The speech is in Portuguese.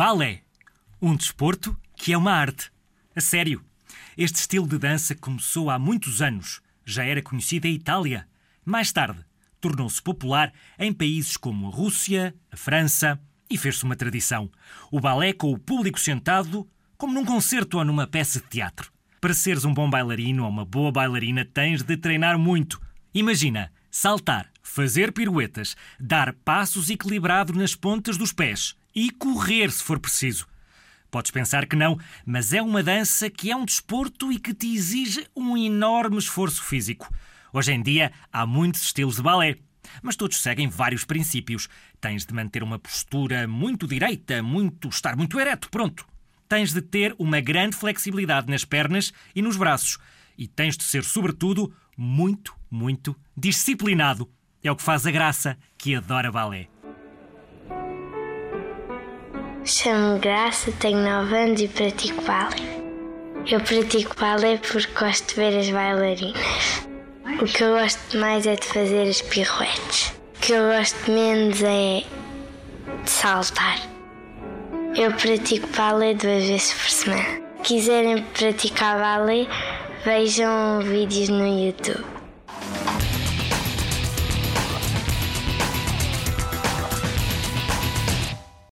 Balé, um desporto que é uma arte. A sério. Este estilo de dança começou há muitos anos. Já era conhecido em Itália. Mais tarde, tornou-se popular em países como a Rússia, a França e fez-se uma tradição. O balé com o público sentado, como num concerto ou numa peça de teatro. Para seres um bom bailarino ou uma boa bailarina, tens de treinar muito. Imagina saltar, fazer piruetas, dar passos equilibrados nas pontas dos pés e correr se for preciso. Podes pensar que não, mas é uma dança que é um desporto e que te exige um enorme esforço físico. Hoje em dia há muitos estilos de balé, mas todos seguem vários princípios. Tens de manter uma postura muito direita, muito estar muito ereto, pronto. Tens de ter uma grande flexibilidade nas pernas e nos braços. E tens de ser, sobretudo, muito, muito disciplinado. É o que faz a graça que adora balé. Chamo-me Graça, tenho 9 anos e pratico balé. Eu pratico balé porque gosto de ver as bailarinas. O que eu gosto mais é de fazer as piruetes. O que eu gosto menos é de saltar. Eu pratico balé duas vezes por semana. Se quiserem praticar balé, vejam vídeos no YouTube.